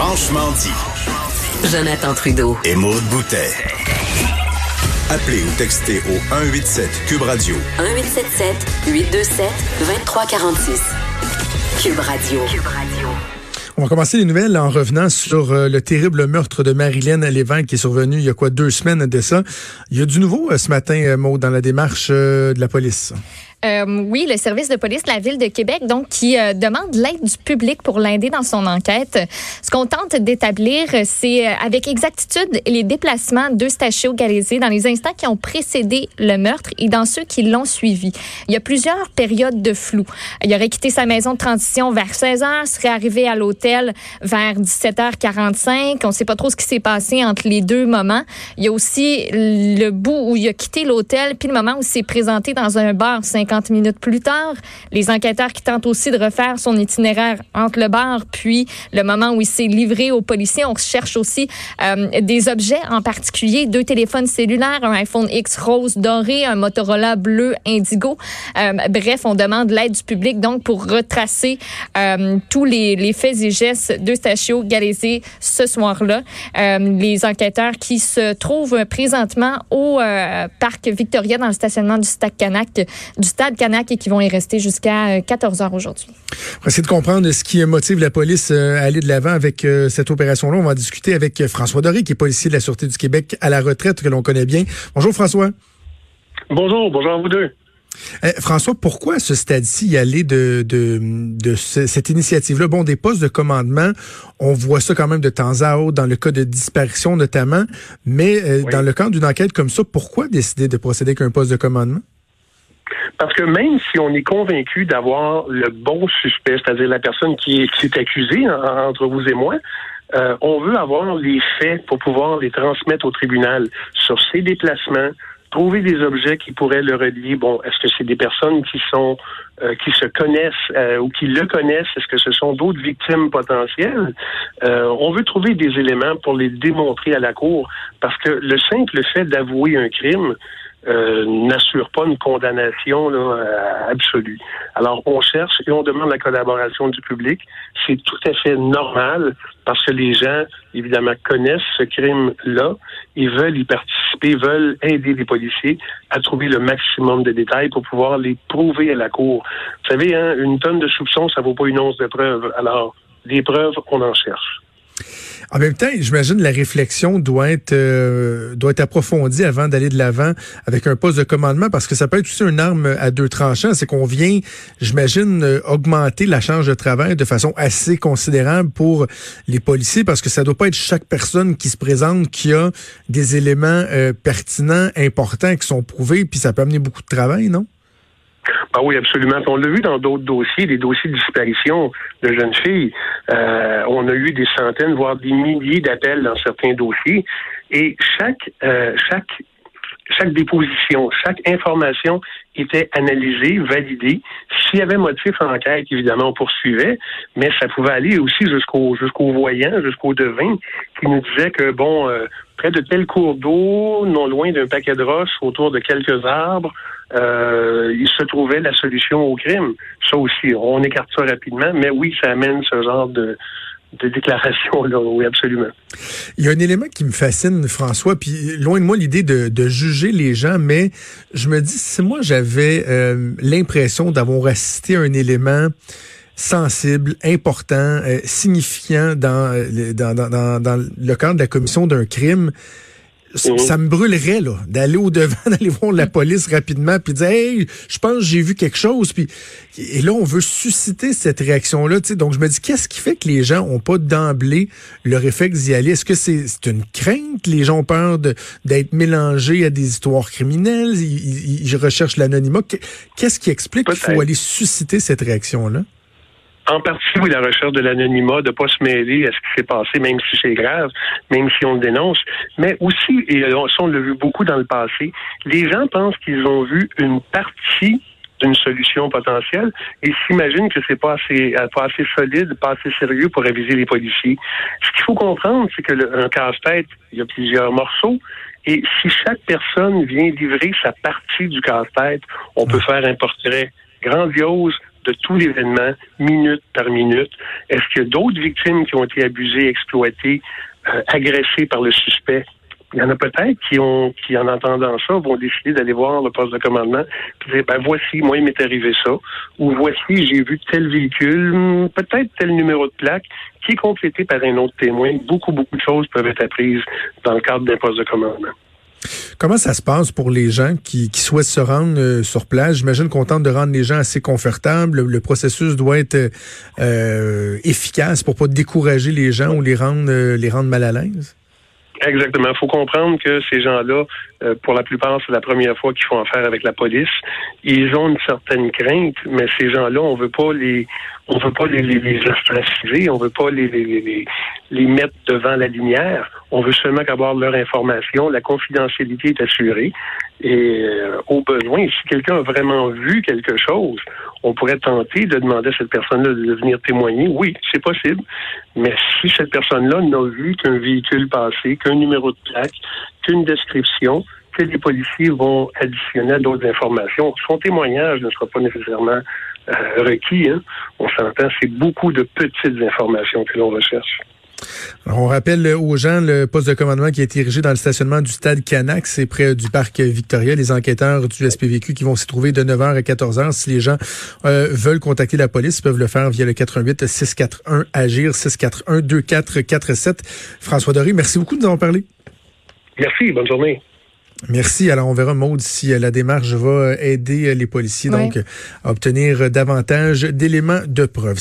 Franchement dit. Jonathan Trudeau. Et Maude Boutet. Appelez ou textez au 187 Cube Radio. 1877 827 2346. Cube Radio. Cube Radio. On va commencer les nouvelles en revenant sur euh, le terrible meurtre de Marilyn Lévesque qui est survenu il y a quoi deux semaines de ça. Il y a du nouveau euh, ce matin, euh, Maud, dans la démarche de la police? Euh, oui, le service de police de la ville de Québec, donc, qui euh, demande l'aide du public pour l'aider dans son enquête. Ce qu'on tente d'établir, c'est euh, avec exactitude les déplacements d'Eustachio Galézé dans les instants qui ont précédé le meurtre et dans ceux qui l'ont suivi. Il y a plusieurs périodes de flou. Il aurait quitté sa maison de transition vers 16 h serait arrivé à l'hôtel vers 17h45. On ne sait pas trop ce qui s'est passé entre les deux moments. Il y a aussi le bout où il a quitté l'hôtel, puis le moment où il s'est présenté dans un bar 50 minutes plus tard. Les enquêteurs qui tentent aussi de refaire son itinéraire entre le bar puis le moment où il s'est livré aux policiers. On cherche aussi euh, des objets en particulier, deux téléphones cellulaires, un iPhone X rose doré, un Motorola bleu indigo. Euh, bref, on demande l'aide du public donc pour retracer euh, tous les, faits et gestes de Stachio Galézé ce soir-là. les enquêteurs qui se trouvent présentement au parc Victoria dans le stationnement du Stade Canac du Stade Canac et qui vont y rester jusqu'à 14 euh, heures aujourd'hui. On va essayer de comprendre ce qui motive la police euh, à aller de l'avant avec euh, cette opération-là. On va discuter avec François Doré, qui est policier de la Sûreté du Québec à la retraite, que l'on connaît bien. Bonjour François. Bonjour, bonjour à vous deux. François, pourquoi à ce stade-ci y aller de, de, cette initiative-là? Bon, des postes de commandement, on voit ça quand même de temps à autre, dans le cas de disparition notamment, mais dans le cadre d'une enquête comme ça, pourquoi décider de procéder avec un poste de commandement? Parce que même si on est convaincu d'avoir le bon suspect, c'est-à-dire la personne qui est, accusée entre vous et moi, euh, on veut avoir les faits pour pouvoir les transmettre au tribunal sur ses déplacements, trouver des objets qui pourraient le relier. Bon, est-ce que c'est des personnes qui sont euh, qui se connaissent euh, ou qui le connaissent? Est-ce que ce sont d'autres victimes potentielles? On veut trouver des éléments pour les démontrer à la cour, parce que le simple fait d'avouer un crime, euh, n'assure pas une condamnation là, absolue. Alors, on cherche et on demande la collaboration du public. C'est tout à fait normal parce que les gens, évidemment, connaissent ce crime-là et veulent y participer, veulent aider les policiers à trouver le maximum de détails pour pouvoir les prouver à la cour. Vous savez, hein, une tonne de soupçons, ça vaut pas une once de preuves. Alors, des preuves, on en cherche. En même temps, j'imagine la réflexion doit être euh, doit être approfondie avant d'aller de l'avant avec un poste de commandement parce que ça peut être aussi une arme à deux tranchants. C'est qu'on vient, j'imagine, euh, augmenter la charge de travail de façon assez considérable pour les policiers parce que ça doit pas être chaque personne qui se présente qui a des éléments euh, pertinents, importants qui sont prouvés, puis ça peut amener beaucoup de travail, non? Ah oui, absolument. On l'a vu dans d'autres dossiers, des dossiers de disparition de jeunes filles. Euh, on a eu des centaines, voire des milliers d'appels dans certains dossiers. Et chaque, euh, chaque, chaque déposition, chaque information était analysée, validée. S'il y avait motif en enquête, évidemment, on poursuivait, mais ça pouvait aller aussi jusqu'au jusqu'au voyant, jusqu'au devin, qui nous disait que bon, euh, près de tel cours d'eau, non loin d'un paquet de roches, autour de quelques arbres, euh, il se trouvait la solution au crime. Ça aussi, on écarte ça rapidement, mais oui, ça amène ce genre de, de déclaration, oui, absolument. Il y a un élément qui me fascine, François, puis loin de moi l'idée de, de, juger les gens, mais je me dis, si moi j'avais euh, l'impression d'avoir assisté à un élément sensible, important, euh, signifiant dans, euh, dans, dans, dans, le cadre de la commission d'un crime, Mhm. ça me brûlerait là d'aller au devant, d'aller voir la police rapidement, puis dire hey, je pense j'ai vu quelque chose, puis et là on veut susciter cette réaction là, tu sais. Donc je me dis qu'est-ce qui fait que les gens ont pas d'emblée le réflexe d'y aller? Est-ce que c'est une crainte? Les gens ont peur d'être mélangés à des histoires criminelles? Ils, recherchent l'anonymat. Qu'est-ce qui explique qu'il faut aller susciter cette réaction là en partie, oui, la recherche de l'anonymat, de ne pas se mêler à ce qui s'est passé, même si c'est grave, même si on le dénonce. Mais aussi, et on l'a vu beaucoup dans le passé, les gens pensent qu'ils ont vu une partie d'une solution potentielle et s'imaginent que c'est pas assez, pas assez solide, pas assez sérieux pour réviser les policiers. Ce qu'il faut comprendre, c'est que un casse-tête, il y a plusieurs morceaux. Et si chaque personne vient livrer sa partie du casse-tête, on peut faire un portrait grandiose de tout l'événement, minute par minute. Est-ce qu'il y a d'autres victimes qui ont été abusées, exploitées, euh, agressées par le suspect? Il y en a peut-être qui ont, qui en entendant ça, vont décider d'aller voir le poste de commandement et dire, ben voici, moi il m'est arrivé ça, ou voici, j'ai vu tel véhicule, peut-être tel numéro de plaque, qui est complété par un autre témoin. Beaucoup, beaucoup de choses peuvent être apprises dans le cadre d'un poste de commandement. Comment ça se passe pour les gens qui, qui souhaitent se rendre euh, sur place? J'imagine qu'on tente de rendre les gens assez confortables. Le, processus doit être euh, efficace pour pas décourager les gens ou les rendre, euh, les rendre mal à l'aise. Exactement. Il faut comprendre que ces gens-là, euh, pour la plupart, c'est la première fois qu'ils font affaire avec la police. Ils ont une certaine crainte, mais ces gens-là, on veut pas les, on veut pas les, les, les ostraciser, on veut pas les, les, les, mettre devant la lumière. On veut seulement avoir leur information. La confidentialité est assurée. Et euh, au besoin, si quelqu'un a vraiment vu quelque chose, on pourrait tenter de demander à cette personne-là de venir témoigner. Oui, c'est possible. Mais si cette personne-là n'a vu qu'un véhicule passé, qu'un numéro de plaque, qu'une description, que les policiers vont additionner d'autres informations, son témoignage ne sera pas nécessairement euh, requis. Hein. On s'entend, c'est beaucoup de petites informations que l'on recherche on rappelle aux gens le poste de commandement qui est érigé dans le stationnement du stade Canac, c'est près du parc Victoria. Les enquêteurs du SPVQ qui vont s'y trouver de 9h à 14h. Si les gens euh, veulent contacter la police, ils peuvent le faire via le 88 641 Agir 641 2447. François Doré, merci beaucoup de nous avoir parlé. Merci, bonne journée. Merci. Alors, on verra, Maude, si euh, la démarche va aider les policiers donc à obtenir davantage d'éléments de preuve.